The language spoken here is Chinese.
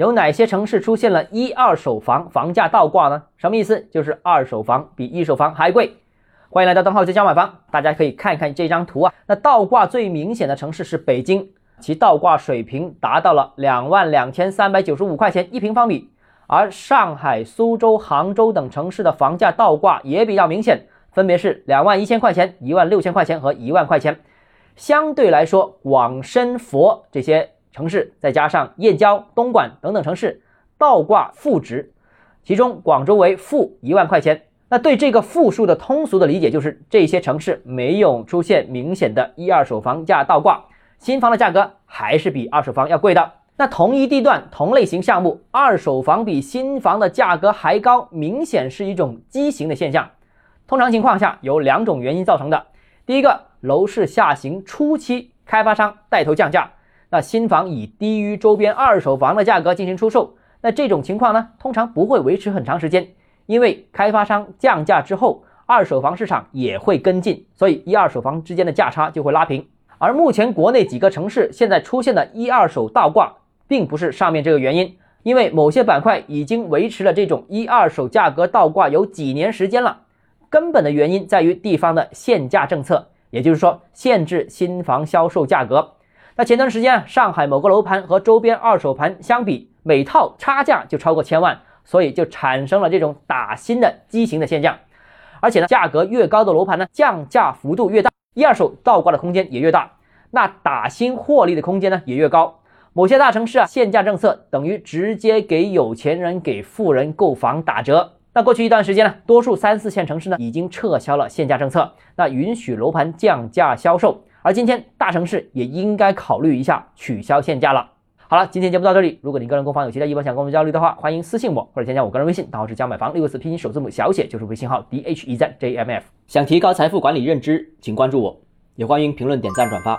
有哪些城市出现了一二手房房价倒挂呢？什么意思？就是二手房比一手房还贵。欢迎来到邓浩之家买房，大家可以看看这张图啊。那倒挂最明显的城市是北京，其倒挂水平达到了两万两千三百九十五块钱一平方米。而上海、苏州、杭州等城市的房价倒挂也比较明显，分别是两万一千块钱、一万六千块钱和一万块钱。相对来说，广深、佛这些。城市再加上燕郊、东莞等等城市倒挂负值，其中广州为负一万块钱。那对这个负数的通俗的理解就是这些城市没有出现明显的一二手房价倒挂，新房的价格还是比二手房要贵的。那同一地段同类型项目，二手房比新房的价格还高，明显是一种畸形的现象。通常情况下有两种原因造成的，第一个，楼市下行初期，开发商带头降价。那新房以低于周边二手房的价格进行出售，那这种情况呢，通常不会维持很长时间，因为开发商降价之后，二手房市场也会跟进，所以一二手房之间的价差就会拉平。而目前国内几个城市现在出现的一二手倒挂，并不是上面这个原因，因为某些板块已经维持了这种一二手价格倒挂有几年时间了，根本的原因在于地方的限价政策，也就是说限制新房销售价格。那前段时间啊，上海某个楼盘和周边二手盘相比，每套差价就超过千万，所以就产生了这种打新的畸形的现象。而且呢，价格越高的楼盘呢，降价幅度越大，一二手倒挂的空间也越大，那打新获利的空间呢也越高。某些大城市啊，限价政策等于直接给有钱人、给富人购房打折。那过去一段时间呢，多数三四线城市呢已经撤销了限价政策，那允许楼盘降价销售。而今天大城市也应该考虑一下取消限价了。好了，今天节目到这里。如果你个人购房有其他疑问想跟我们交流的话，欢迎私信我或者添加我个人微信，账号是加买房六个字拼音首字母小写就是微信号 d h e z j m f。想提高财富管理认知，请关注我，也欢迎评论、点赞、转发。